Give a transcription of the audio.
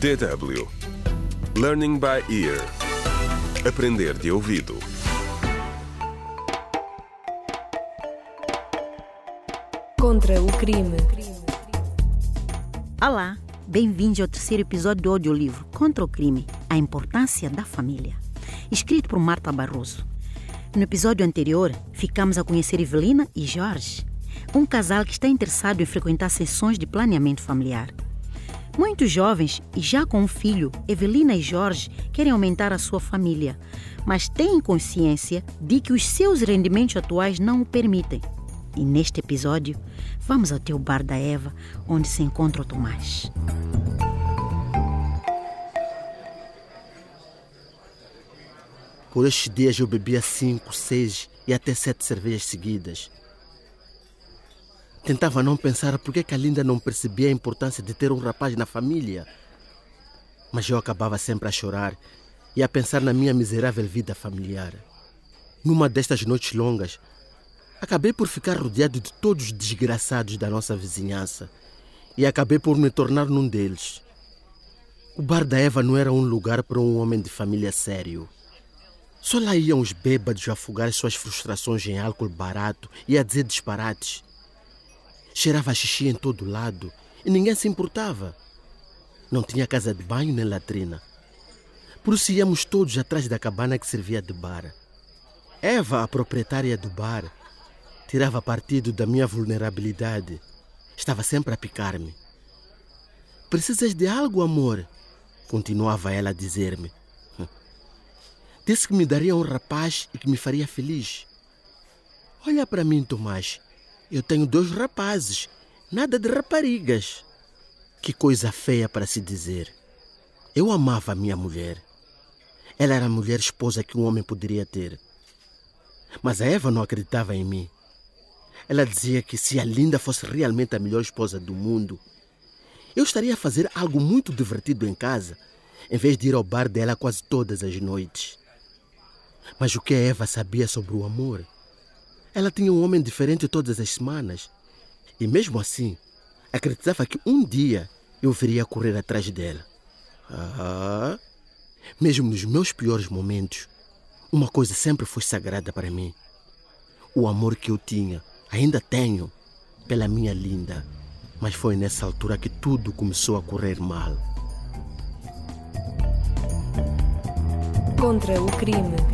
DW Learning by Ear Aprender de ouvido Contra o crime. Olá, bem-vindos ao terceiro episódio do audiolivro Contra o Crime, a importância da família, escrito por Marta Barroso. No episódio anterior, ficamos a conhecer Evelina e Jorge, um casal que está interessado em frequentar sessões de planeamento familiar. Muitos jovens, e já com um filho, Evelina e Jorge querem aumentar a sua família, mas têm consciência de que os seus rendimentos atuais não o permitem. E neste episódio, vamos até o bar da Eva, onde se encontra o Tomás. Por estes dias eu bebia cinco, seis e até sete cervejas seguidas. Tentava não pensar por que a Linda não percebia a importância de ter um rapaz na família. Mas eu acabava sempre a chorar e a pensar na minha miserável vida familiar. Numa destas noites longas, acabei por ficar rodeado de todos os desgraçados da nossa vizinhança e acabei por me tornar num deles. O bar da Eva não era um lugar para um homem de família sério. Só lá iam os bêbados afogar suas frustrações em álcool barato e a dizer disparates. Cheirava xixi em todo lado e ninguém se importava. Não tinha casa de banho nem latrina. Por isso íamos todos atrás da cabana que servia de bar. Eva, a proprietária do bar, tirava partido da minha vulnerabilidade. Estava sempre a picar-me. Precisas de algo, amor? Continuava ela a dizer-me. Disse que me daria um rapaz e que me faria feliz. Olha para mim, Tomás. Eu tenho dois rapazes, nada de raparigas. Que coisa feia para se dizer. Eu amava a minha mulher. Ela era a mulher esposa que um homem poderia ter. Mas a Eva não acreditava em mim. Ela dizia que se a Linda fosse realmente a melhor esposa do mundo, eu estaria a fazer algo muito divertido em casa, em vez de ir ao bar dela quase todas as noites. Mas o que a Eva sabia sobre o amor? Ela tinha um homem diferente todas as semanas. E mesmo assim, acreditava que um dia eu viria correr atrás dela. Ah, mesmo nos meus piores momentos, uma coisa sempre foi sagrada para mim. O amor que eu tinha, ainda tenho, pela minha linda. Mas foi nessa altura que tudo começou a correr mal. Contra o crime.